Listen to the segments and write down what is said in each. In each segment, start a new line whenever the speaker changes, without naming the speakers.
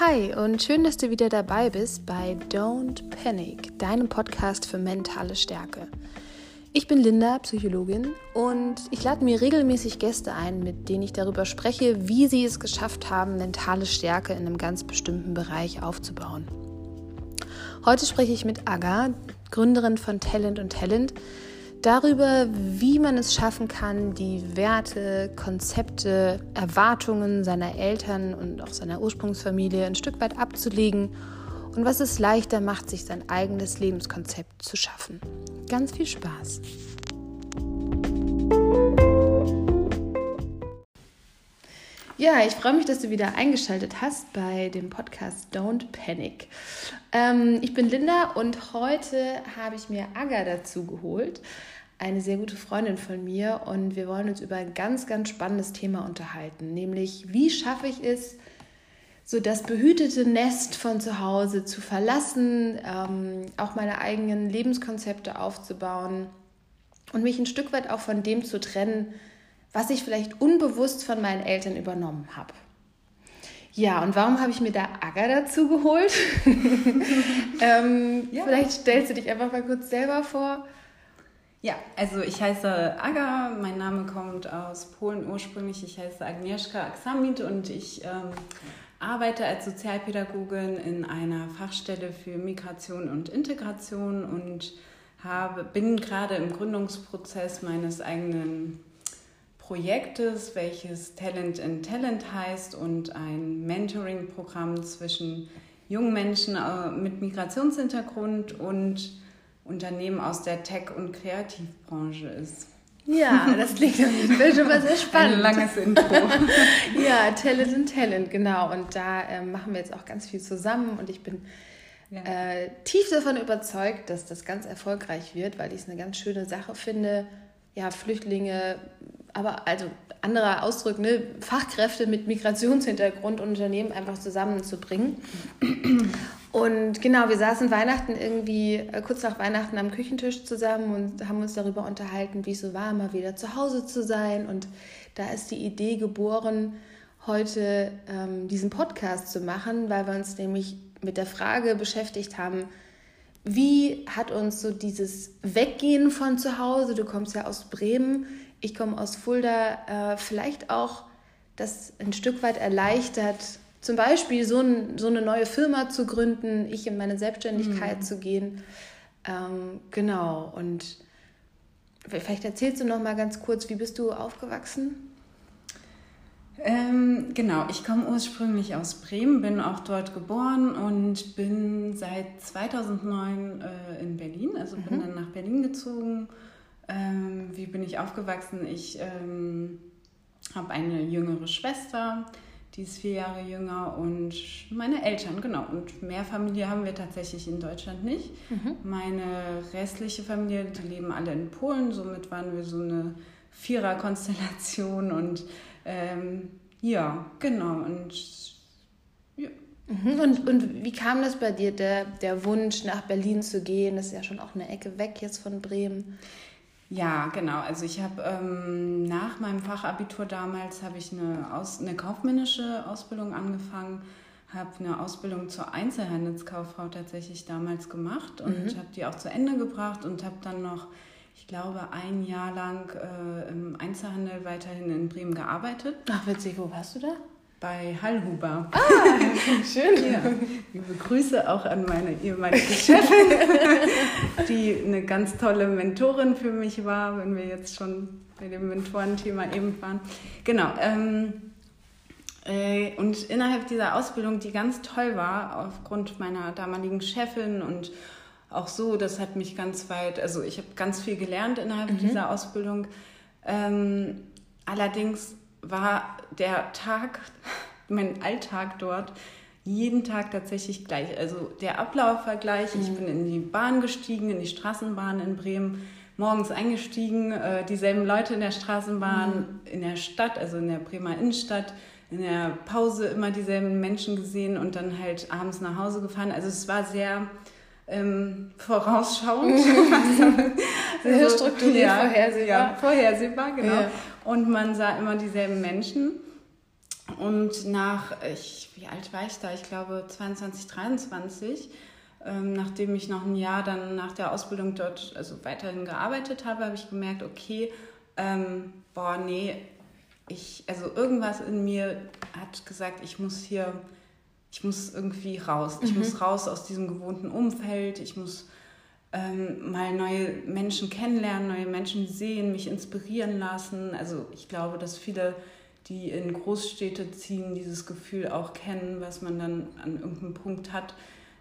Hi und schön, dass du wieder dabei bist bei Don't Panic, deinem Podcast für mentale Stärke. Ich bin Linda, Psychologin, und ich lade mir regelmäßig Gäste ein, mit denen ich darüber spreche, wie sie es geschafft haben, mentale Stärke in einem ganz bestimmten Bereich aufzubauen. Heute spreche ich mit Aga, Gründerin von Talent und Talent, darüber, wie man es schaffen kann, die Werte, Konzepte, Erwartungen seiner Eltern und auch seiner Ursprungsfamilie ein Stück weit abzulegen und was es leichter macht, sich sein eigenes Lebenskonzept zu schaffen. Ganz viel Spaß! Ja, ich freue mich, dass du wieder eingeschaltet hast bei dem Podcast Don't Panic. Ähm, ich bin Linda und heute habe ich mir Aga dazu geholt eine sehr gute Freundin von mir und wir wollen uns über ein ganz, ganz spannendes Thema unterhalten, nämlich wie schaffe ich es, so das behütete Nest von zu Hause zu verlassen, ähm, auch meine eigenen Lebenskonzepte aufzubauen und mich ein Stück weit auch von dem zu trennen, was ich vielleicht unbewusst von meinen Eltern übernommen habe. Ja, und warum habe ich mir da Aga dazu geholt? ähm, ja. Vielleicht stellst du dich einfach mal kurz selber vor.
Ja, also ich heiße Aga, mein Name kommt aus Polen ursprünglich. Ich heiße Agnieszka Aksamit und ich ähm, arbeite als Sozialpädagogin in einer Fachstelle für Migration und Integration und habe, bin gerade im Gründungsprozess meines eigenen Projektes, welches Talent in Talent heißt und ein Mentoring-Programm zwischen jungen Menschen äh, mit Migrationshintergrund und Unternehmen aus der Tech- und Kreativbranche ist.
Ja, das klingt schon mal sehr spannend.
Ein langes Intro.
ja, Talent and Talent, genau. Und da äh, machen wir jetzt auch ganz viel zusammen und ich bin ja. äh, tief davon überzeugt, dass das ganz erfolgreich wird, weil ich es eine ganz schöne Sache finde, ja, Flüchtlinge, aber also anderer Ausdruck, ne, Fachkräfte mit Migrationshintergrund und Unternehmen einfach zusammenzubringen. Und genau, wir saßen Weihnachten irgendwie, äh, kurz nach Weihnachten am Küchentisch zusammen und haben uns darüber unterhalten, wie es so war, mal wieder zu Hause zu sein. Und da ist die Idee geboren, heute ähm, diesen Podcast zu machen, weil wir uns nämlich mit der Frage beschäftigt haben, wie hat uns so dieses Weggehen von zu Hause, du kommst ja aus Bremen, ich komme aus Fulda, äh, vielleicht auch das ein Stück weit erleichtert, zum Beispiel so, ein, so eine neue Firma zu gründen, ich in meine Selbstständigkeit mhm. zu gehen. Ähm, genau. Und vielleicht erzählst du noch mal ganz kurz, wie bist du aufgewachsen?
Ähm, genau, ich komme ursprünglich aus Bremen, bin auch dort geboren und bin seit 2009 äh, in Berlin, also bin mhm. dann nach Berlin gezogen. Ähm, wie bin ich aufgewachsen? Ich ähm, habe eine jüngere Schwester, die ist vier Jahre jünger und meine Eltern, genau. Und mehr Familie haben wir tatsächlich in Deutschland nicht. Mhm. Meine restliche Familie, die leben alle in Polen, somit waren wir so eine Vierer-Konstellation und ähm, ja, genau. Und
ja. Mhm. Und, und wie kam das bei dir, der, der Wunsch, nach Berlin zu gehen? Das ist ja schon auch eine Ecke weg jetzt von Bremen.
Ja, genau. Also ich habe ähm, nach meinem Fachabitur damals habe ich eine, Aus, eine kaufmännische Ausbildung angefangen, habe eine Ausbildung zur Einzelhandelskauffrau tatsächlich damals gemacht und mhm. habe die auch zu Ende gebracht und habe dann noch, ich glaube, ein Jahr lang äh, im Einzelhandel weiterhin in Bremen gearbeitet.
Ach witzig, wo warst du da?
Bei Hallhuber.
Ah, schön. Ja.
Liebe Grüße auch an meine ehemalige Chefin, die eine ganz tolle Mentorin für mich war, wenn wir jetzt schon bei dem Mentorenthema eben waren. Genau. Ähm, äh, und innerhalb dieser Ausbildung, die ganz toll war, aufgrund meiner damaligen Chefin und auch so, das hat mich ganz weit, also ich habe ganz viel gelernt innerhalb mhm. dieser Ausbildung. Ähm, allerdings war der Tag, mein Alltag dort jeden Tag tatsächlich gleich. Also der Ablauf war gleich. Ich mhm. bin in die Bahn gestiegen, in die Straßenbahn in Bremen, morgens eingestiegen, äh, dieselben Leute in der Straßenbahn, mhm. in der Stadt, also in der Bremer Innenstadt, in der Pause immer dieselben Menschen gesehen und dann halt abends nach Hause gefahren. Also es war sehr ähm, vorausschauend.
sehr strukturiert,
ja, vorhersehbar. Ja, vorhersehbar, genau. Ja. Und man sah immer dieselben Menschen. Und nach, ich, wie alt war ich da? Ich glaube 22, 23. Ähm, nachdem ich noch ein Jahr dann nach der Ausbildung dort also weiterhin gearbeitet habe, habe ich gemerkt, okay, ähm, boah, nee, ich, also irgendwas in mir hat gesagt, ich muss hier, ich muss irgendwie raus. Ich mhm. muss raus aus diesem gewohnten Umfeld. Ich muss ähm, mal neue Menschen kennenlernen, neue Menschen sehen, mich inspirieren lassen. Also ich glaube, dass viele, die in Großstädte ziehen, dieses Gefühl auch kennen, was man dann an irgendeinem Punkt hat.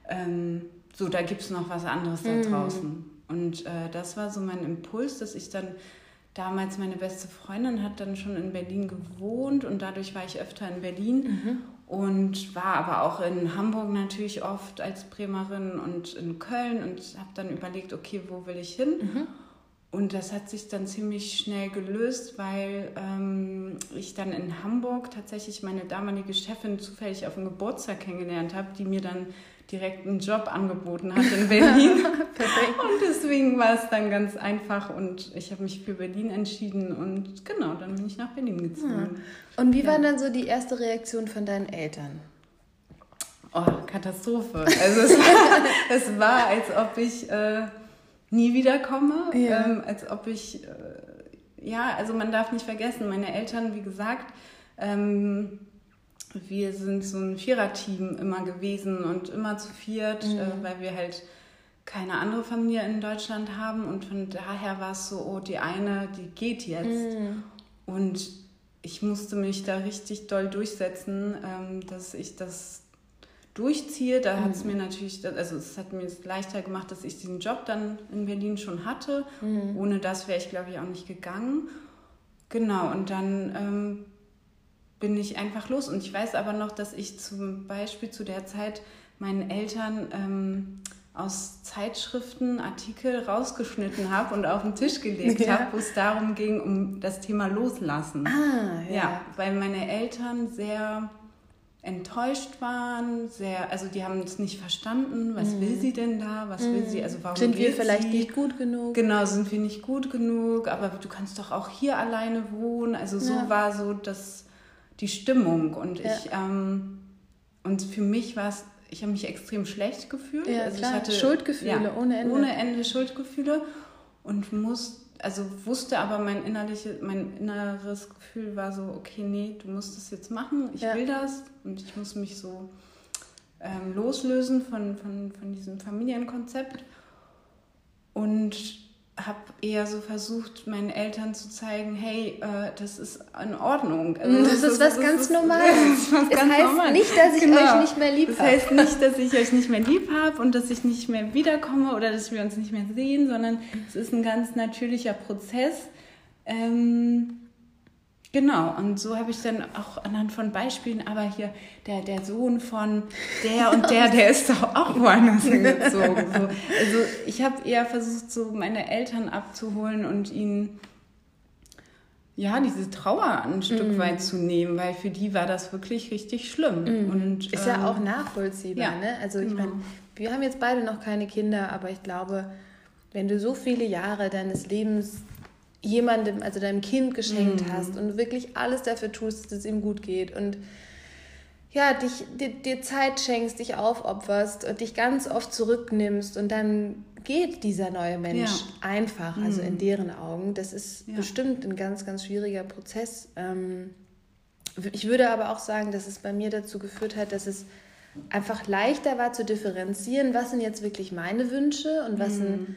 Ähm, so, da gibt es noch was anderes da mhm. draußen. Und äh, das war so mein Impuls, dass ich dann damals meine beste Freundin hat dann schon in Berlin gewohnt und dadurch war ich öfter in Berlin. Mhm und war aber auch in Hamburg natürlich oft als Bremerin und in Köln und habe dann überlegt, okay, wo will ich hin? Mhm. Und das hat sich dann ziemlich schnell gelöst, weil ähm, ich dann in Hamburg tatsächlich meine damalige Chefin zufällig auf dem Geburtstag kennengelernt habe, die mir dann direkt einen Job angeboten hat in Berlin. Und deswegen war es dann ganz einfach und ich habe mich für Berlin entschieden und genau, dann bin ich nach Berlin gezogen.
Ja. Und wie ja. war dann so die erste Reaktion von deinen Eltern?
Oh, Katastrophe. Also es war, es war als ob ich äh, nie wiederkomme, ja. ähm, als ob ich, äh, ja, also man darf nicht vergessen, meine Eltern, wie gesagt, ähm, wir sind so ein Viererteam immer gewesen und immer zu viert, mhm. äh, weil wir halt keine andere Familie in Deutschland haben und von daher war es so, oh, die eine, die geht jetzt. Mhm. Und ich musste mich da richtig doll durchsetzen, ähm, dass ich das durchziehe. Da mhm. hat es mir natürlich, also es hat mir es leichter gemacht, dass ich diesen Job dann in Berlin schon hatte. Mhm. Ohne das wäre ich, glaube ich, auch nicht gegangen. Genau, und dann ähm, bin ich einfach los. Und ich weiß aber noch, dass ich zum Beispiel zu der Zeit meinen Eltern ähm, aus Zeitschriften Artikel rausgeschnitten habe und auf den Tisch gelegt ja. habe, wo es darum ging, um das Thema Loslassen. Ah, ja. ja. Weil meine Eltern sehr enttäuscht waren, sehr, also die haben es nicht verstanden, was mhm. will sie denn da, was mhm. will sie, also warum
Sind wir vielleicht sie? nicht gut genug?
Genau, sind wir nicht gut genug, aber du kannst doch auch hier alleine wohnen, also so ja. war so das die Stimmung. Und ja. ich ähm, und für mich war es, ich habe mich extrem schlecht gefühlt.
Ja, also klar. ich hatte Schuldgefühle ja, ohne Ende.
Ohne Ende Schuldgefühle und muss also wusste aber mein innerliche, mein inneres Gefühl war so, okay, nee, du musst das jetzt machen, ich ja. will das und ich muss mich so ähm, loslösen von, von, von diesem Familienkonzept. Und habe eher so versucht, meinen Eltern zu zeigen, hey, äh, das ist in Ordnung.
Also, das, das, ist was das ganz ist, Normales. Das, das heißt normal. nicht, dass ich genau. euch nicht mehr lieb habe.
Das heißt nicht, dass ich euch nicht mehr lieb habe und dass ich nicht mehr wiederkomme oder dass wir uns nicht mehr sehen, sondern es ist ein ganz natürlicher Prozess. Ähm, Genau, und so habe ich dann auch anhand von Beispielen, aber hier der, der Sohn von der und der, der ist doch auch woanders hingezogen. So. Also ich habe eher versucht, so meine Eltern abzuholen und ihnen ja, diese Trauer ein Stück mm. weit zu nehmen, weil für die war das wirklich richtig schlimm. Mm. Und,
ist ähm, ja auch nachvollziehbar, ja, ne? Also ich genau. meine, wir haben jetzt beide noch keine Kinder, aber ich glaube, wenn du so viele Jahre deines Lebens jemandem, also deinem Kind geschenkt mhm. hast und wirklich alles dafür tust, dass es ihm gut geht und ja, dich, dir, dir Zeit schenkst, dich aufopferst und dich ganz oft zurücknimmst und dann geht dieser neue Mensch ja. einfach, also mhm. in deren Augen. Das ist ja. bestimmt ein ganz, ganz schwieriger Prozess. Ähm, ich würde aber auch sagen, dass es bei mir dazu geführt hat, dass es einfach leichter war zu differenzieren, was sind jetzt wirklich meine Wünsche und was mhm. sind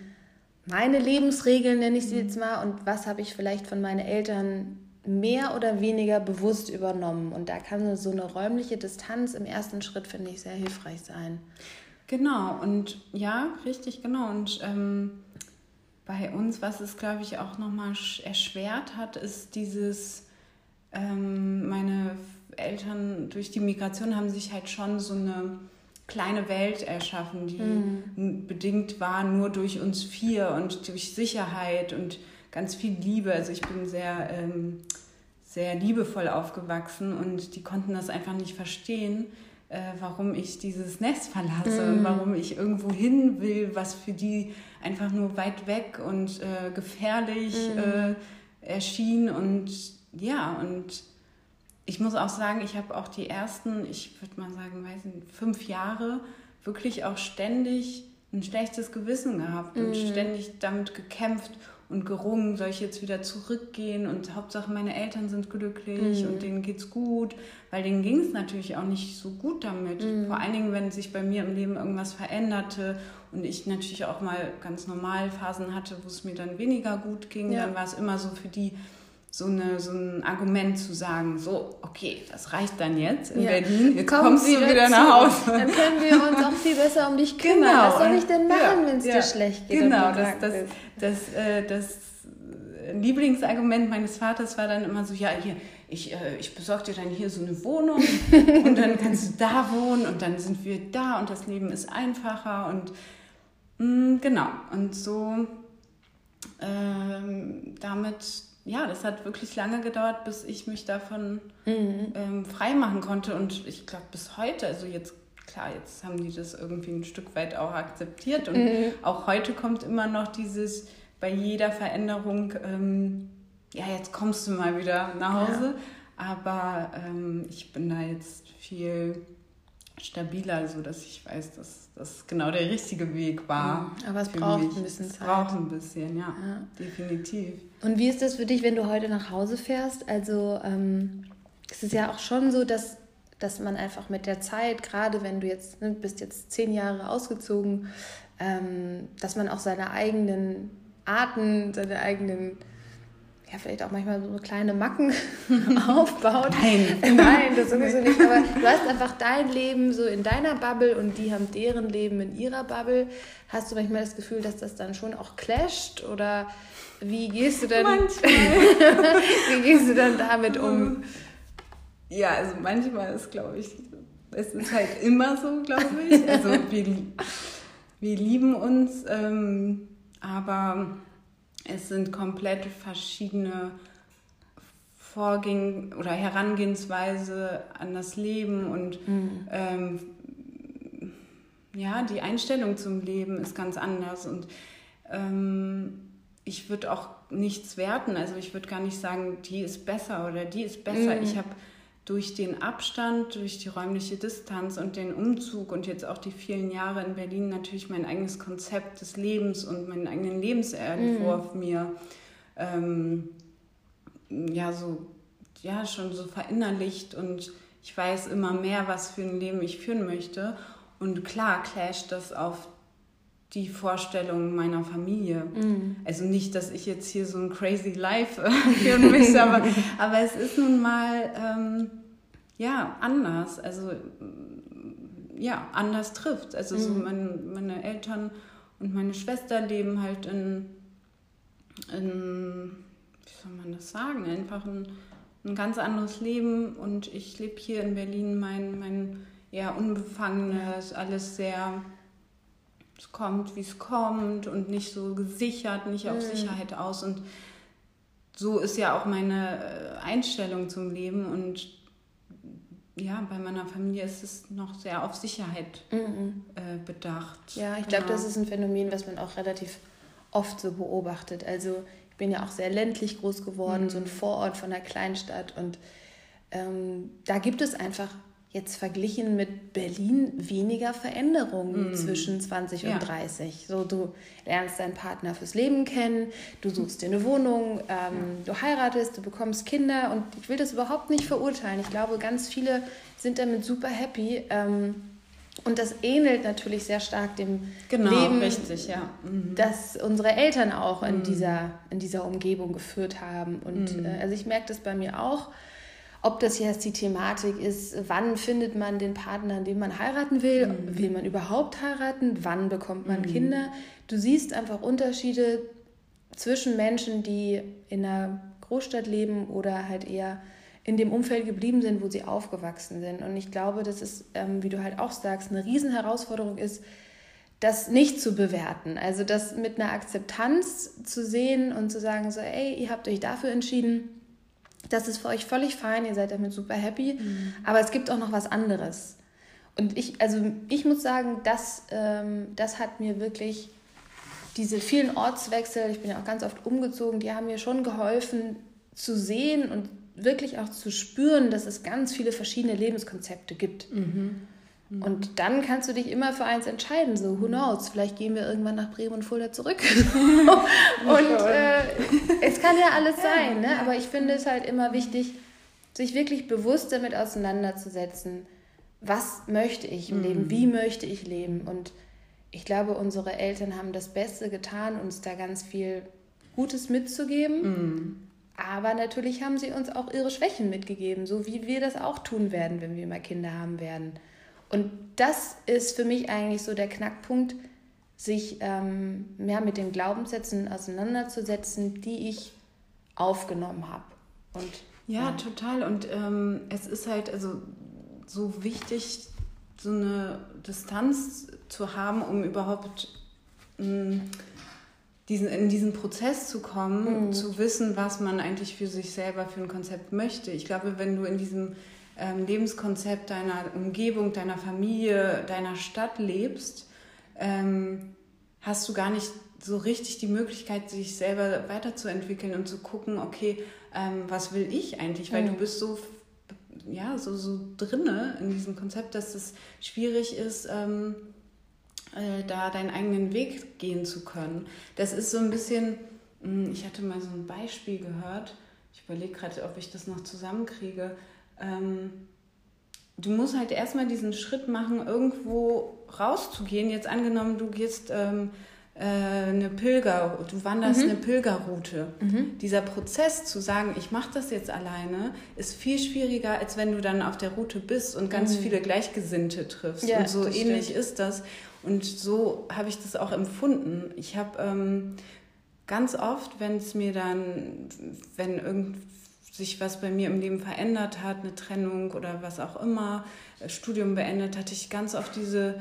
meine Lebensregeln, nenne ich sie jetzt mal, und was habe ich vielleicht von meinen Eltern mehr oder weniger bewusst übernommen. Und da kann so eine räumliche Distanz im ersten Schritt, finde ich, sehr hilfreich sein.
Genau, und ja, richtig, genau. Und ähm, bei uns, was es, glaube ich, auch nochmal erschwert hat, ist dieses, ähm, meine Eltern durch die Migration haben sich halt schon so eine kleine Welt erschaffen, die mhm. bedingt war nur durch uns vier und durch Sicherheit und ganz viel Liebe. Also ich bin sehr, ähm, sehr liebevoll aufgewachsen und die konnten das einfach nicht verstehen, äh, warum ich dieses Nest verlasse mhm. und warum ich irgendwo hin will, was für die einfach nur weit weg und äh, gefährlich mhm. äh, erschien und ja, und ich muss auch sagen, ich habe auch die ersten, ich würde mal sagen, weiß nicht, fünf Jahre wirklich auch ständig ein schlechtes Gewissen gehabt und mhm. ständig damit gekämpft und gerungen, soll ich jetzt wieder zurückgehen und Hauptsache meine Eltern sind glücklich mhm. und denen geht's gut, weil denen ging es natürlich auch nicht so gut damit. Mhm. Vor allen Dingen, wenn sich bei mir im Leben irgendwas veränderte und ich natürlich auch mal ganz normal Phasen hatte, wo es mir dann weniger gut ging, ja. dann war es immer so für die so, eine, so ein Argument zu sagen, so, okay, das reicht dann jetzt in ja. Berlin, jetzt Komm kommst du wieder nach Hause.
Dann können wir uns auch viel besser um dich kümmern. Genau. Was soll ich denn machen, ja, wenn es dir schlecht geht?
Genau, das, das, das, äh, das Lieblingsargument meines Vaters war dann immer so, ja, hier, ich, äh, ich besorge dir dann hier so eine Wohnung und dann kannst du da wohnen und dann sind wir da und das Leben ist einfacher und mh, mm, genau. Und so ähm, damit ja, das hat wirklich lange gedauert, bis ich mich davon mhm. ähm, frei machen konnte. Und ich glaube, bis heute, also jetzt, klar, jetzt haben die das irgendwie ein Stück weit auch akzeptiert. Und mhm. auch heute kommt immer noch dieses, bei jeder Veränderung, ähm, ja, jetzt kommst du mal wieder nach Hause. Ja. Aber ähm, ich bin da jetzt viel stabiler, so dass ich weiß, dass das genau der richtige Weg war.
Mhm. Aber es braucht mich. ein bisschen Zeit.
Es braucht ein bisschen, ja, ja, definitiv.
Und wie ist das für dich, wenn du heute nach Hause fährst? Also ähm, es ist ja auch schon so, dass, dass man einfach mit der Zeit, gerade wenn du jetzt ne, bist jetzt zehn Jahre ausgezogen, ähm, dass man auch seine eigenen Arten, seine eigenen ja, vielleicht auch manchmal so kleine Macken aufbaut.
Nein.
Nein, das sowieso nicht. Aber du hast einfach dein Leben so in deiner Bubble und die haben deren Leben in ihrer Bubble. Hast du manchmal das Gefühl, dass das dann schon auch clasht? Oder wie gehst du denn, wie gehst du dann damit um?
Ja, also manchmal ist, glaube ich, es ist halt immer so, glaube ich. Also wir, wir lieben uns, ähm, aber es sind komplett verschiedene Vorgehen oder Herangehensweise an das Leben und mhm. ähm, ja, die Einstellung zum Leben ist ganz anders und ähm, ich würde auch nichts werten. Also ich würde gar nicht sagen, die ist besser oder die ist besser. Mhm. Ich habe durch den Abstand, durch die räumliche Distanz und den Umzug und jetzt auch die vielen Jahre in Berlin natürlich mein eigenes Konzept des Lebens und meinen eigenen Lebensentwurf mhm. mir ähm, ja so ja schon so verinnerlicht und ich weiß immer mehr, was für ein Leben ich führen möchte. Und klar clasht das auf die Vorstellung meiner Familie. Mhm. Also nicht, dass ich jetzt hier so ein crazy Life äh, führen möchte, aber, aber es ist nun mal ähm, ja anders. Also ja, anders trifft. Also mhm. so mein, meine Eltern und meine Schwester leben halt in, in wie soll man das sagen, einfach ein, ein ganz anderes Leben und ich lebe hier in Berlin mein, mein eher unbefangenes, alles sehr es kommt, wie es kommt und nicht so gesichert, nicht auf mhm. Sicherheit aus. Und so ist ja auch meine äh, Einstellung zum Leben. Und ja, bei meiner Familie ist es noch sehr auf Sicherheit mhm. äh, bedacht.
Ja, ich genau. glaube, das ist ein Phänomen, was man auch relativ oft so beobachtet. Also ich bin ja auch sehr ländlich groß geworden, mhm. so ein Vorort von einer Kleinstadt. Und ähm, da gibt es einfach jetzt verglichen mit Berlin weniger Veränderungen mm. zwischen 20 ja. und 30. So, du lernst deinen Partner fürs Leben kennen, du suchst dir eine Wohnung, ähm, ja. du heiratest, du bekommst Kinder und ich will das überhaupt nicht verurteilen. Ich glaube, ganz viele sind damit super happy. Ähm, und das ähnelt natürlich sehr stark dem
genau,
Leben,
richtig, ja.
Mhm. das unsere Eltern auch in, mhm. dieser, in dieser Umgebung geführt haben. Und mhm. äh, also ich merke das bei mir auch ob das jetzt die Thematik ist, wann findet man den Partner, den man heiraten will, mhm. will man überhaupt heiraten, wann bekommt man mhm. Kinder. Du siehst einfach Unterschiede zwischen Menschen, die in einer Großstadt leben oder halt eher in dem Umfeld geblieben sind, wo sie aufgewachsen sind. Und ich glaube, dass es, ähm, wie du halt auch sagst, eine Riesenherausforderung ist, das nicht zu bewerten. Also das mit einer Akzeptanz zu sehen und zu sagen, so, ey, ihr habt euch dafür entschieden, das ist für euch völlig fein, ihr seid damit super happy, mhm. aber es gibt auch noch was anderes. Und ich, also ich muss sagen, das, ähm, das hat mir wirklich diese vielen Ortswechsel, ich bin ja auch ganz oft umgezogen, die haben mir schon geholfen zu sehen und wirklich auch zu spüren, dass es ganz viele verschiedene Lebenskonzepte gibt. Mhm. Mhm. Und dann kannst du dich immer für eins entscheiden. So, who knows? Vielleicht gehen wir irgendwann nach Bremen und Fulda zurück. und äh, es kann ja alles sein, ne? aber ich finde es halt immer wichtig, sich wirklich bewusst damit auseinanderzusetzen, was möchte ich im mhm. Leben, wie möchte ich leben. Und ich glaube, unsere Eltern haben das Beste getan, uns da ganz viel Gutes mitzugeben. Mhm. Aber natürlich haben sie uns auch ihre Schwächen mitgegeben, so wie wir das auch tun werden, wenn wir mal Kinder haben werden. Und das ist für mich eigentlich so der Knackpunkt, sich ähm, mehr mit den Glaubenssätzen auseinanderzusetzen, die ich aufgenommen habe. Und
ja, ja, total. Und ähm, es ist halt also so wichtig, so eine Distanz zu haben, um überhaupt mh, mm, diesen, in diesen Prozess zu kommen, mhm. zu wissen, was man eigentlich für sich selber für ein Konzept möchte. Ich glaube, wenn du in diesem ähm, Lebenskonzept deiner Umgebung, deiner Familie, deiner Stadt lebst, ähm, hast du gar nicht so richtig die Möglichkeit, sich selber weiterzuentwickeln und zu gucken, okay, ähm, was will ich eigentlich? Weil mhm. du bist so ja, so, so drinne in diesem Konzept, dass es schwierig ist, ähm, äh, da deinen eigenen Weg gehen zu können. Das ist so ein bisschen, hm, ich hatte mal so ein Beispiel gehört, ich überlege gerade, ob ich das noch zusammenkriege. Ähm, du musst halt erstmal diesen Schritt machen, irgendwo rauszugehen. Jetzt angenommen, du gehst ähm, äh, eine Pilger, du wanderst mhm. eine Pilgerroute. Mhm. Dieser Prozess zu sagen, ich mache das jetzt alleine, ist viel schwieriger, als wenn du dann auf der Route bist und ganz mhm. viele Gleichgesinnte triffst. Ja, und so ähnlich stimmt. ist das. Und so habe ich das auch empfunden. Ich habe ähm, ganz oft, wenn es mir dann, wenn irgend sich was bei mir im Leben verändert hat, eine Trennung oder was auch immer, äh, Studium beendet, hatte ich ganz oft diese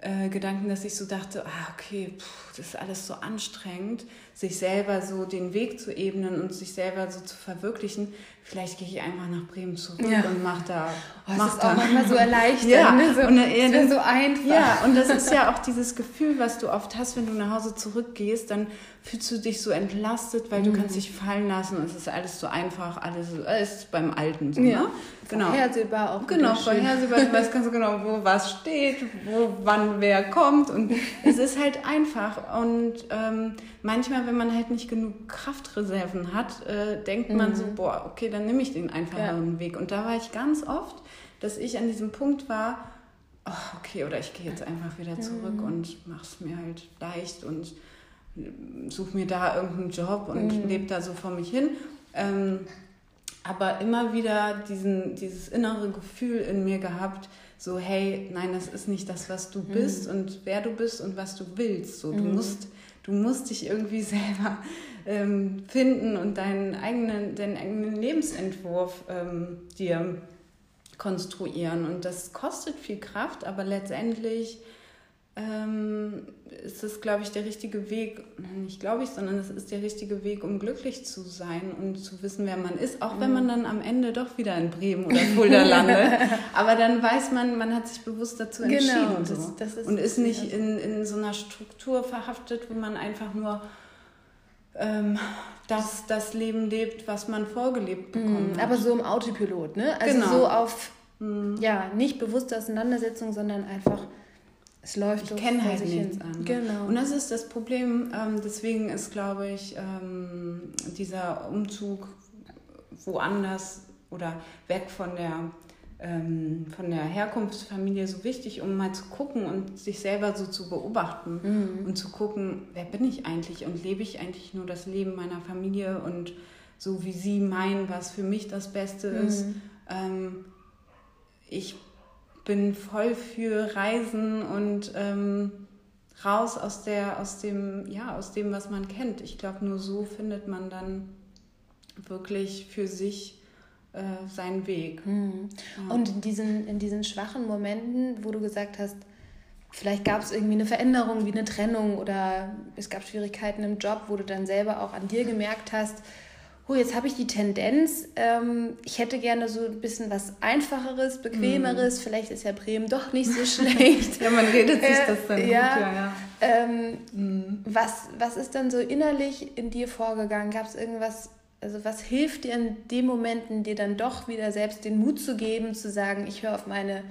äh, Gedanken, dass ich so dachte, ah, okay, pff, das ist alles so anstrengend, sich selber so den Weg zu ebnen und sich selber so zu verwirklichen. Vielleicht gehe ich einfach nach Bremen zurück ja. und mache da.
Oh, mach das ist da. auch manchmal so erleichternd, ja. ne? so, und, äh, so einfach.
Ja, und das ist ja auch dieses Gefühl, was du oft hast, wenn du nach Hause zurückgehst, dann fühlst du dich so entlastet, weil du mhm. kannst dich fallen lassen und es ist alles so einfach, alles, alles beim Alten. So, ja. Ne?
Genau. Vorhersehbar auch.
Genau, vorhersehbar. Du weißt ganz genau, wo was steht, wo wann wer kommt und es ist halt einfach. Und ähm, manchmal, wenn man halt nicht genug Kraftreserven hat, äh, denkt man so, mhm. boah, okay, dann nehme ich den einfacheren ja. Weg. Und da war ich ganz oft, dass ich an diesem Punkt war, oh, okay, oder ich gehe jetzt einfach wieder zurück mhm. und mache es mir halt leicht und suche mir da irgendeinen Job und mhm. lebe da so vor mich hin. Ähm, aber immer wieder diesen, dieses innere Gefühl in mir gehabt, so hey, nein, das ist nicht das, was du mhm. bist und wer du bist und was du willst. So, du mhm. musst, du musst dich irgendwie selber ähm, finden und deinen eigenen, deinen eigenen Lebensentwurf ähm, dir konstruieren. Und das kostet viel Kraft, aber letztendlich ähm, ist es, glaube ich, der richtige Weg, nicht glaube ich, sondern es ist der richtige Weg, um glücklich zu sein und zu wissen, wer man ist, auch wenn man mhm. dann am Ende doch wieder in Bremen oder Fulda landet. Aber dann weiß man, man hat sich bewusst dazu genau, entschieden. Genau, das, das ist und ist nicht in, in so einer Struktur verhaftet, wo man einfach nur ähm, das, das Leben lebt, was man vorgelebt mhm, bekommen
hat. Aber so im Autopilot, ne? Also genau. so auf, mhm. ja, nicht bewusste Auseinandersetzung, sondern einfach es läuft.
Ich kenne halt nichts anderes. Genau. Und das ist das Problem. Ähm, deswegen ist, glaube ich, ähm, dieser Umzug woanders oder weg von der ähm, von der Herkunftsfamilie so wichtig, um mal zu gucken und sich selber so zu beobachten mhm. und zu gucken, wer bin ich eigentlich und lebe ich eigentlich nur das Leben meiner Familie und so wie sie meinen, was für mich das Beste mhm. ist. Ähm, ich bin voll für Reisen und ähm, raus aus der, aus dem, ja, aus dem, was man kennt. Ich glaube, nur so findet man dann wirklich für sich äh, seinen Weg.
Mhm. Ja. Und in diesen, in diesen schwachen Momenten, wo du gesagt hast, vielleicht gab es irgendwie eine Veränderung wie eine Trennung oder es gab Schwierigkeiten im Job, wo du dann selber auch an dir gemerkt hast, oh, jetzt habe ich die Tendenz, ähm, ich hätte gerne so ein bisschen was Einfacheres, Bequemeres, mm. vielleicht ist ja Bremen doch nicht so schlecht.
ja, man redet sich das dann
äh, gut, ja. ja. Ähm, mm. was, was ist dann so innerlich in dir vorgegangen? Gab es irgendwas, also was hilft dir in den Momenten, dir dann doch wieder selbst den Mut zu geben, zu sagen, ich höre auf meine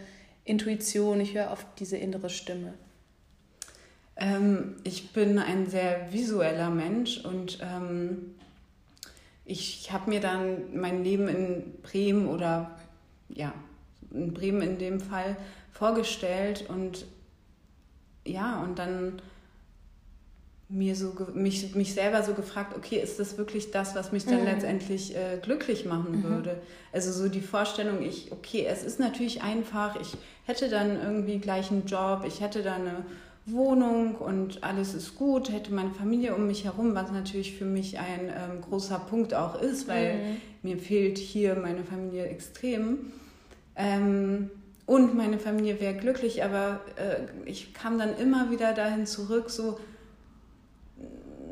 Intuition, ich höre auf diese innere Stimme?
Ähm, ich bin ein sehr visueller Mensch und ähm, ich habe mir dann mein Leben in Bremen oder ja, in Bremen in dem Fall vorgestellt und ja, und dann mir so mich, mich selber so gefragt, okay, ist das wirklich das, was mich dann mhm. letztendlich äh, glücklich machen mhm. würde? Also so die Vorstellung, ich, okay, es ist natürlich einfach, ich hätte dann irgendwie gleich einen Job, ich hätte dann eine Wohnung und alles ist gut, hätte meine Familie um mich herum, was natürlich für mich ein ähm, großer Punkt auch ist, weil mhm. mir fehlt hier meine Familie extrem. Ähm, und meine Familie wäre glücklich, aber äh, ich kam dann immer wieder dahin zurück, so,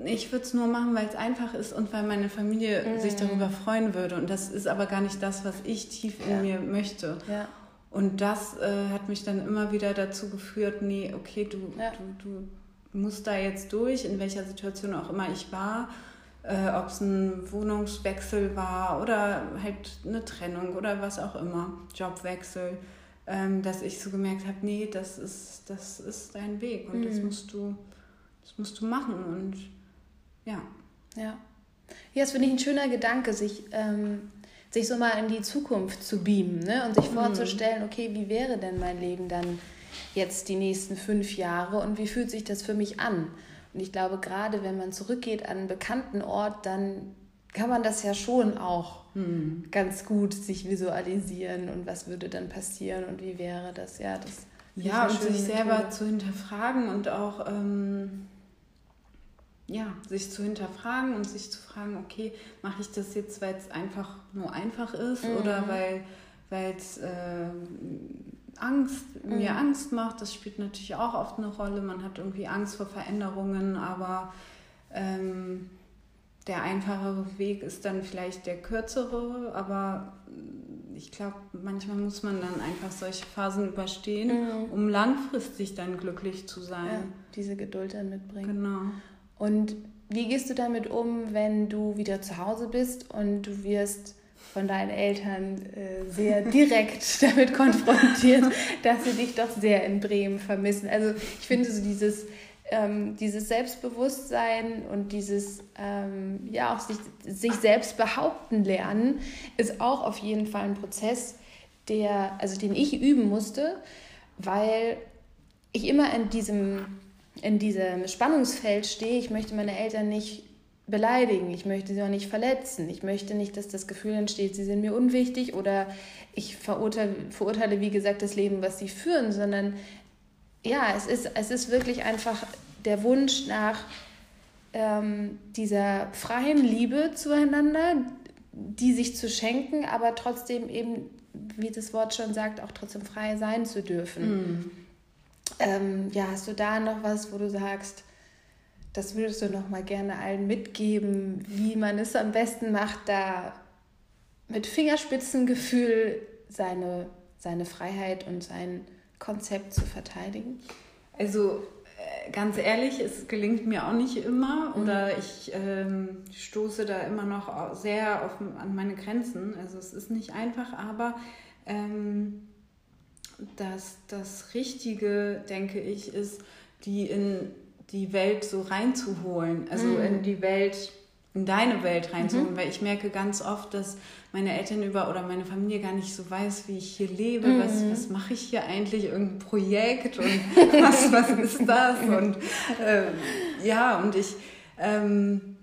ich würde es nur machen, weil es einfach ist und weil meine Familie mhm. sich darüber freuen würde. Und das ist aber gar nicht das, was ich tief in ja. mir möchte. Ja. Und das äh, hat mich dann immer wieder dazu geführt, nee, okay, du, ja. du, du musst da jetzt durch, in welcher Situation auch immer ich war. Äh, Ob es ein Wohnungswechsel war oder halt eine Trennung oder was auch immer, Jobwechsel, ähm, dass ich so gemerkt habe, nee, das ist, das ist dein Weg und mhm. das musst du, das musst du machen und ja.
Ja. Ja, das finde ich ein schöner Gedanke, sich, ähm, sich so mal in die Zukunft zu beamen ne? und sich mhm. vorzustellen, okay, wie wäre denn mein Leben dann jetzt die nächsten fünf Jahre und wie fühlt sich das für mich an? Und ich glaube, gerade wenn man zurückgeht an einen bekannten Ort, dann kann man das ja schon auch mhm. ganz gut sich visualisieren und was würde dann passieren und wie wäre das? Ja, das
ja und sich selber zu hinterfragen und auch ähm, ja, sich zu hinterfragen und sich zu fragen, okay, mache ich das jetzt, weil es einfach nur einfach ist mhm. oder weil es äh, Angst, mhm. mir Angst macht. Das spielt natürlich auch oft eine Rolle. Man hat irgendwie Angst vor Veränderungen, aber ähm, der einfachere Weg ist dann vielleicht der kürzere, aber ich glaube, manchmal muss man dann einfach solche Phasen überstehen, mhm. um langfristig dann glücklich zu sein. Ja,
diese Geduld dann mitbringen. Genau. Und wie gehst du damit um, wenn du wieder zu Hause bist und du wirst von deinen Eltern äh, sehr direkt damit konfrontiert, dass sie dich doch sehr in Bremen vermissen? Also ich finde so dieses, ähm, dieses Selbstbewusstsein und dieses ähm, ja auch sich, sich selbst behaupten lernen ist auch auf jeden Fall ein Prozess, der, also den ich üben musste, weil ich immer in diesem in diesem Spannungsfeld stehe, ich möchte meine Eltern nicht beleidigen, ich möchte sie auch nicht verletzen, ich möchte nicht, dass das Gefühl entsteht, sie sind mir unwichtig oder ich verurteile, verurteile wie gesagt, das Leben, was sie führen, sondern ja, es ist, es ist wirklich einfach der Wunsch nach ähm, dieser freien Liebe zueinander, die sich zu schenken, aber trotzdem eben, wie das Wort schon sagt, auch trotzdem frei sein zu dürfen. Mm. Ähm, ja, hast du da noch was, wo du sagst, das würdest du noch mal gerne allen mitgeben, wie man es am besten macht, da mit Fingerspitzengefühl seine, seine Freiheit und sein Konzept zu verteidigen?
Also äh, ganz ehrlich, es gelingt mir auch nicht immer mhm. oder ich ähm, stoße da immer noch sehr auf, an meine Grenzen. Also es ist nicht einfach, aber ähm, dass das Richtige, denke ich, ist, die in die Welt so reinzuholen, also mhm. in die Welt, in deine Welt reinzuholen, mhm. weil ich merke ganz oft, dass meine Eltern über oder meine Familie gar nicht so weiß, wie ich hier lebe, mhm. was, was mache ich hier eigentlich, irgendein Projekt und was, was ist das und äh, ja, und ich ähm,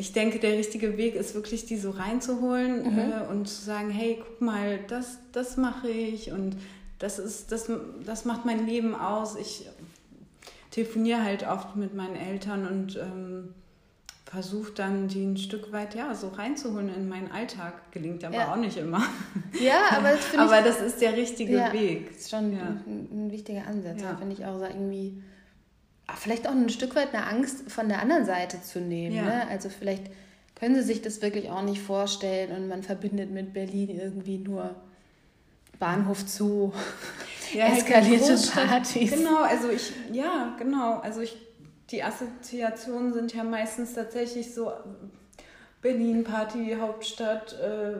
ich denke, der richtige Weg ist wirklich, die so reinzuholen mhm. äh, und zu sagen, hey, guck mal, das, das mache ich und das, ist, das, das macht mein Leben aus. Ich telefoniere halt oft mit meinen Eltern und ähm, versuche dann die ein Stück weit ja so reinzuholen in meinen Alltag. Gelingt aber ja. auch nicht immer. Ja, aber das, aber ich, das ist der richtige ja, Weg.
Das ist schon ja. ein, ein, wichtiger Ansatz. Ja. Finde ich auch so irgendwie ah, vielleicht auch ein Stück weit eine Angst von der anderen Seite zu nehmen. Ne? Also vielleicht können sie sich das wirklich auch nicht vorstellen und man verbindet mit Berlin irgendwie nur Bahnhof zu, ja, halt eskalierte
Partys. Genau, also ich, ja, genau. Also ich, die Assoziationen sind ja meistens tatsächlich so Berlin, Party, Hauptstadt. Äh,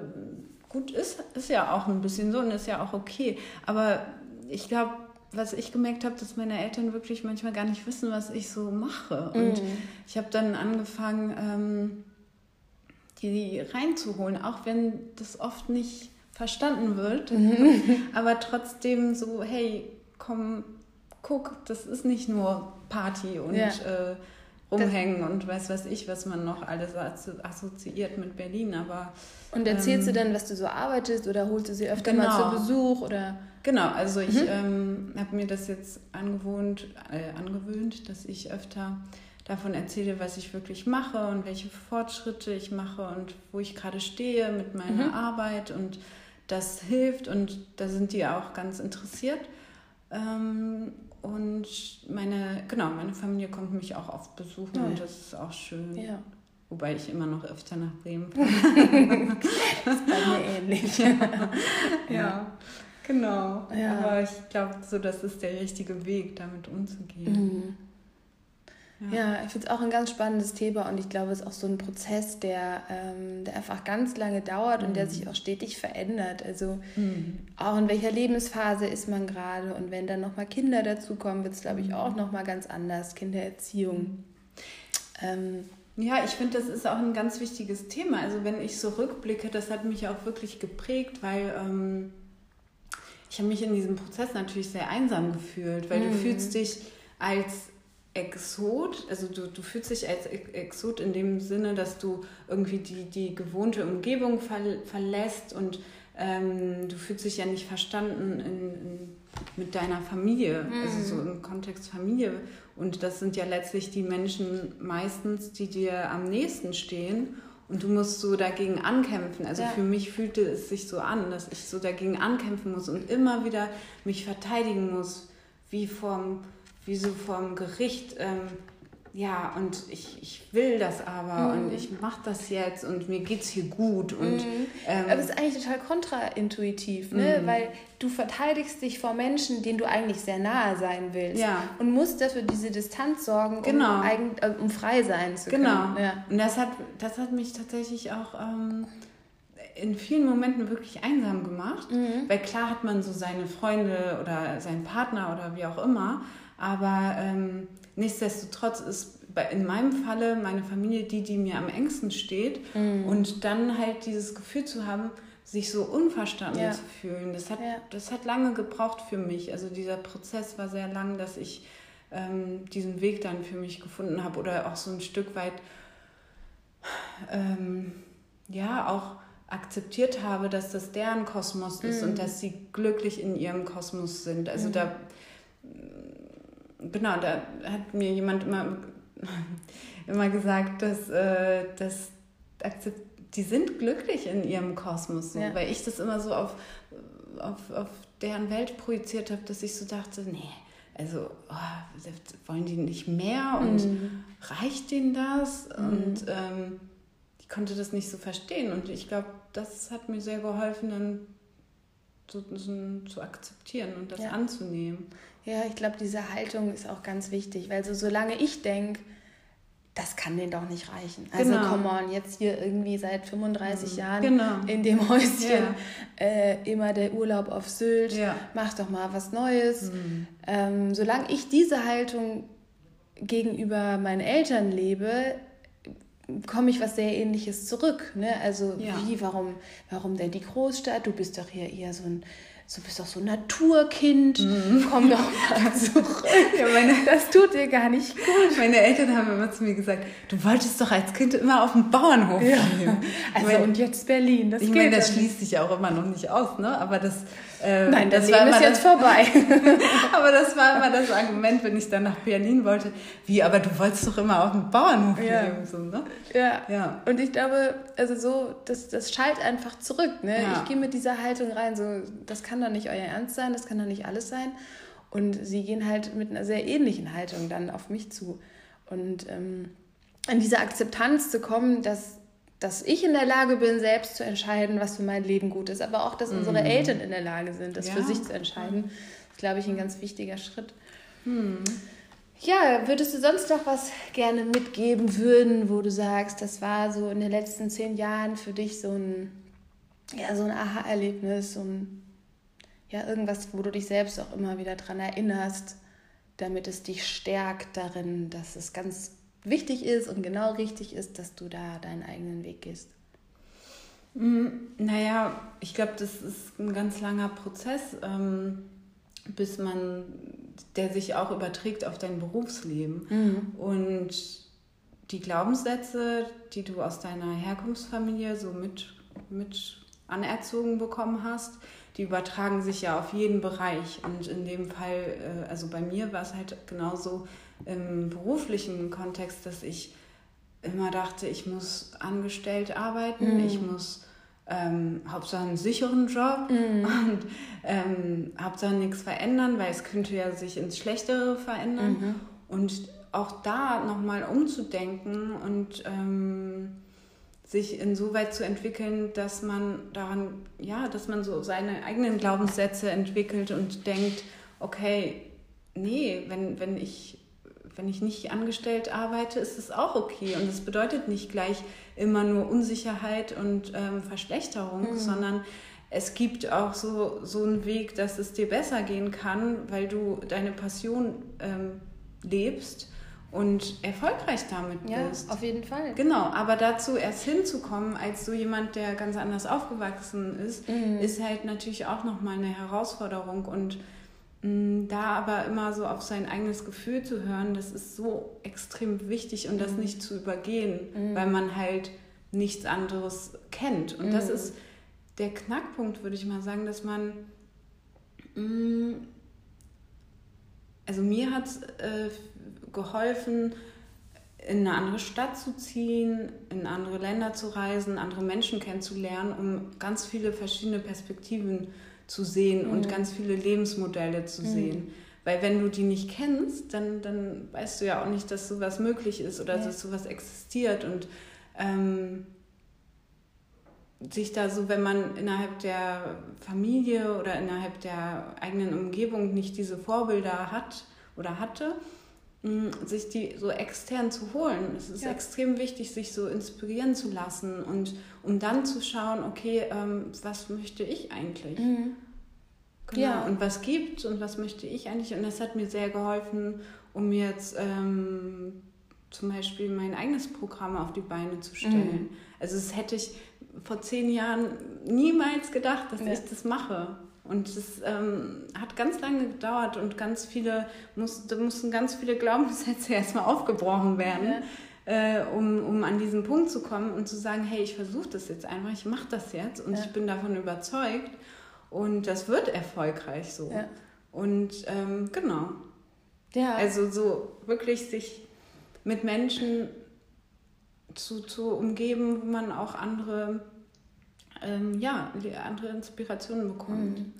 gut, ist, ist ja auch ein bisschen so und ist ja auch okay. Aber ich glaube, was ich gemerkt habe, dass meine Eltern wirklich manchmal gar nicht wissen, was ich so mache. Und mm. ich habe dann angefangen, ähm, die reinzuholen, auch wenn das oft nicht verstanden wird. Mhm. Aber trotzdem so, hey, komm, guck, das ist nicht nur Party und ja. äh, rumhängen das und weiß was ich, was man noch alles assoziiert mit Berlin. Aber
und erzählst ähm, du dann, was du so arbeitest oder holst du sie öfter genau. mal zu Besuch oder?
Genau, also ich mhm. ähm, habe mir das jetzt angewohnt, äh, angewöhnt, dass ich öfter davon erzähle, was ich wirklich mache und welche Fortschritte ich mache und wo ich gerade stehe mit meiner mhm. Arbeit und das hilft und da sind die auch ganz interessiert. Ähm, und meine, genau, meine Familie kommt mich auch oft besuchen ja. und das ist auch schön. Ja. Wobei ich immer noch öfter nach Bremen fahre. das ist bei mir ähnlich. ja. ja. Genau. Aber ich glaube, so das ist der richtige Weg, damit umzugehen.
Mhm. Ja, ich finde es auch ein ganz spannendes Thema und ich glaube, es ist auch so ein Prozess, der, ähm, der einfach ganz lange dauert mhm. und der mhm. sich auch stetig verändert. Also mhm. auch in welcher Lebensphase ist man gerade und wenn dann nochmal Kinder dazukommen, wird es, glaube ich, mhm. auch nochmal ganz anders, Kindererziehung. Mhm.
Ähm, ja, ich finde, das ist auch ein ganz wichtiges Thema. Also wenn ich so rückblicke, das hat mich auch wirklich geprägt, weil ähm, ich habe mich in diesem Prozess natürlich sehr einsam gefühlt, weil mhm. du fühlst dich als Exot, also du, du fühlst dich als Exot in dem Sinne, dass du irgendwie die, die gewohnte Umgebung ver, verlässt und ähm, du fühlst dich ja nicht verstanden in, in, mit deiner Familie, mhm. also so im Kontext Familie. Und das sind ja letztlich die Menschen meistens, die dir am nächsten stehen. Und du musst so dagegen ankämpfen. Also ja. für mich fühlte es sich so an, dass ich so dagegen ankämpfen muss und immer wieder mich verteidigen muss, wie vom wie so vom Gericht, ähm, ja, und ich, ich will das aber mhm. und ich mache das jetzt und mir geht's hier gut. Und, mhm.
ähm, aber es ist eigentlich total kontraintuitiv, ne? Mhm. weil du verteidigst dich vor Menschen, denen du eigentlich sehr nahe sein willst. Ja. Und musst dafür diese Distanz sorgen, genau. um, eigen, äh, um frei sein zu können. Genau.
Ja. Und das hat, das hat mich tatsächlich auch. Ähm, in vielen Momenten wirklich einsam gemacht, mhm. weil klar hat man so seine Freunde oder seinen Partner oder wie auch immer, aber ähm, nichtsdestotrotz ist in meinem Falle meine Familie die, die mir am engsten steht. Mhm. Und dann halt dieses Gefühl zu haben, sich so unverstanden ja. zu fühlen, das hat, ja. das hat lange gebraucht für mich. Also dieser Prozess war sehr lang, dass ich ähm, diesen Weg dann für mich gefunden habe oder auch so ein Stück weit, ähm, ja, auch akzeptiert habe, dass das deren Kosmos ist mhm. und dass sie glücklich in ihrem Kosmos sind. Also mhm. da genau, da hat mir jemand immer, immer gesagt, dass, äh, dass die sind glücklich in ihrem Kosmos, so, ja. weil ich das immer so auf, auf, auf deren Welt projiziert habe, dass ich so dachte, nee, also oh, wollen die nicht mehr und mhm. reicht denen das? Mhm. Und ähm, ich konnte das nicht so verstehen und ich glaube, das hat mir sehr geholfen, dann so, so, zu akzeptieren und das ja. anzunehmen.
Ja, ich glaube, diese Haltung ist auch ganz wichtig, weil so solange ich denke, das kann denen doch nicht reichen. Also genau. come on, jetzt hier irgendwie seit 35 mhm. Jahren genau. in dem Häuschen ja. äh, immer der Urlaub auf Sylt, ja. mach doch mal was Neues. Mhm. Ähm, solange ich diese Haltung gegenüber meinen Eltern lebe, komme ich was sehr ähnliches zurück. Ne? Also ja. wie, warum, warum denn die Großstadt? Du bist doch hier eher so ein du bist doch so ein Naturkind, mhm. komm doch mal zurück. ja, meine, das tut dir gar nicht gut.
Meine Eltern haben immer zu mir gesagt, du wolltest doch als Kind immer auf dem Bauernhof ja.
Also meine, und jetzt Berlin,
das Ich meine, das schließt sich auch immer noch nicht aus, ne? aber das...
Äh, Nein, das, Leben ist jetzt das, vorbei.
aber das war immer das Argument, wenn ich dann nach Berlin wollte, wie, aber du wolltest doch immer auf dem Bauernhof ja. leben. So, ne?
ja. ja, und ich glaube, also so, das, das schallt einfach zurück. Ne? Ja. Ich gehe mit dieser Haltung rein, so, das kann kann doch nicht euer Ernst sein, das kann doch nicht alles sein. Und sie gehen halt mit einer sehr ähnlichen Haltung dann auf mich zu. Und ähm, an diese Akzeptanz zu kommen, dass, dass ich in der Lage bin, selbst zu entscheiden, was für mein Leben gut ist, aber auch, dass unsere mhm. Eltern in der Lage sind, das ja. für sich zu entscheiden, ist, glaube ich, ein ganz wichtiger Schritt. Mhm. Ja, würdest du sonst noch was gerne mitgeben würden, wo du sagst, das war so in den letzten zehn Jahren für dich so ein, ja, so ein Aha-Erlebnis, so ein, ja, irgendwas, wo du dich selbst auch immer wieder dran erinnerst, damit es dich stärkt darin, dass es ganz wichtig ist und genau richtig ist, dass du da deinen eigenen Weg gehst?
Mm, naja, ich glaube, das ist ein ganz langer Prozess, ähm, bis man, der sich auch überträgt auf dein Berufsleben. Mhm. Und die Glaubenssätze, die du aus deiner Herkunftsfamilie so mit, mit anerzogen bekommen hast, die übertragen sich ja auf jeden Bereich. Und in dem Fall, äh, also bei mir war es halt genauso im beruflichen Kontext, dass ich immer dachte, ich muss angestellt arbeiten, mm. ich muss ähm, Hauptsache einen sicheren Job mm. und ähm, Hauptsache nichts verändern, weil es könnte ja sich ins Schlechtere verändern. -hmm. Und auch da nochmal umzudenken und ähm, sich insoweit zu entwickeln, dass man daran, ja, dass man so seine eigenen Glaubenssätze entwickelt und denkt, okay, nee, wenn, wenn ich wenn ich nicht angestellt arbeite, ist es auch okay. Und es bedeutet nicht gleich immer nur Unsicherheit und ähm, Verschlechterung, mhm. sondern es gibt auch so, so einen Weg, dass es dir besser gehen kann, weil du deine Passion ähm, lebst und erfolgreich damit
ja, bist. Ja, auf jeden Fall.
Genau, aber dazu erst hinzukommen, als so jemand, der ganz anders aufgewachsen ist, mhm. ist halt natürlich auch nochmal eine Herausforderung und da aber immer so auf sein eigenes Gefühl zu hören, das ist so extrem wichtig und das mhm. nicht zu übergehen, mhm. weil man halt nichts anderes kennt. Und das ist der Knackpunkt, würde ich mal sagen, dass man, mm, also mir hat es äh, geholfen, in eine andere Stadt zu ziehen, in andere Länder zu reisen, andere Menschen kennenzulernen, um ganz viele verschiedene Perspektiven zu sehen mhm. und ganz viele Lebensmodelle zu mhm. sehen. Weil wenn du die nicht kennst, dann, dann weißt du ja auch nicht, dass sowas möglich ist oder ja. dass sowas existiert. Und ähm, sich da so, wenn man innerhalb der Familie oder innerhalb der eigenen Umgebung nicht diese Vorbilder hat oder hatte, sich die so extern zu holen. Es ist ja. extrem wichtig, sich so inspirieren zu lassen und um dann zu schauen, okay, ähm, was möchte ich eigentlich? Mhm. Genau. Ja. Und was gibt und was möchte ich eigentlich? Und das hat mir sehr geholfen, um jetzt ähm, zum Beispiel mein eigenes Programm auf die Beine zu stellen. Mhm. Also das hätte ich vor zehn Jahren niemals gedacht, dass ja. ich das mache. Und es ähm, hat ganz lange gedauert und ganz viele, muss, da mussten ganz viele Glaubenssätze erstmal aufgebrochen werden, ja. äh, um, um an diesen Punkt zu kommen und zu sagen, hey, ich versuche das jetzt einfach, ich mache das jetzt und ja. ich bin davon überzeugt und das wird erfolgreich so. Ja. Und ähm, genau. Ja. Also so wirklich sich mit Menschen zu, zu umgeben, wo man auch andere ähm, ja, andere Inspirationen bekommt. Mhm.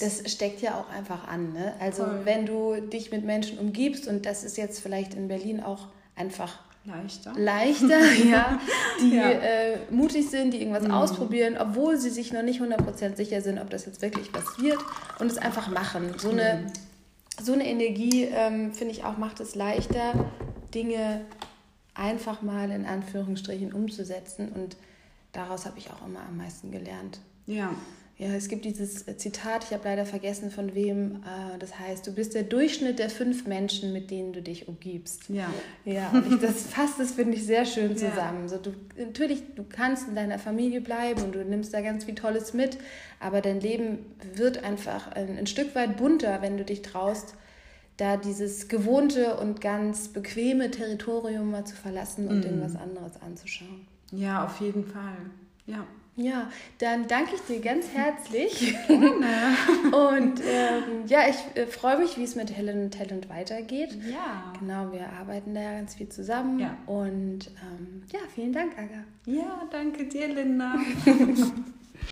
Das steckt ja auch einfach an. Ne? Also Voll. wenn du dich mit Menschen umgibst und das ist jetzt vielleicht in Berlin auch einfach
leichter,
leichter ja, die ja. Äh, mutig sind, die irgendwas mhm. ausprobieren, obwohl sie sich noch nicht 100% sicher sind, ob das jetzt wirklich was wird und es einfach machen. So eine, mhm. so eine Energie, ähm, finde ich auch, macht es leichter, Dinge einfach mal in Anführungsstrichen umzusetzen und daraus habe ich auch immer am meisten gelernt.
Ja.
Ja, es gibt dieses Zitat, ich habe leider vergessen von wem, äh, das heißt, du bist der Durchschnitt der fünf Menschen, mit denen du dich umgibst.
Ja.
Ja, und ich, das fasst das, finde ich, sehr schön zusammen. Ja. So, du, natürlich, du kannst in deiner Familie bleiben und du nimmst da ganz viel Tolles mit, aber dein Leben wird einfach ein, ein Stück weit bunter, wenn du dich traust, da dieses gewohnte und ganz bequeme Territorium mal zu verlassen und mm. irgendwas anderes anzuschauen.
Ja, auf jeden Fall. Ja.
Ja, dann danke ich dir ganz herzlich. und ähm, ja, ich äh, freue mich, wie es mit Helen Talent weitergeht.
Ja.
Genau, wir arbeiten da ja ganz viel zusammen. Ja. Und ähm, ja, vielen Dank, Aga.
Ja, danke dir, Linda.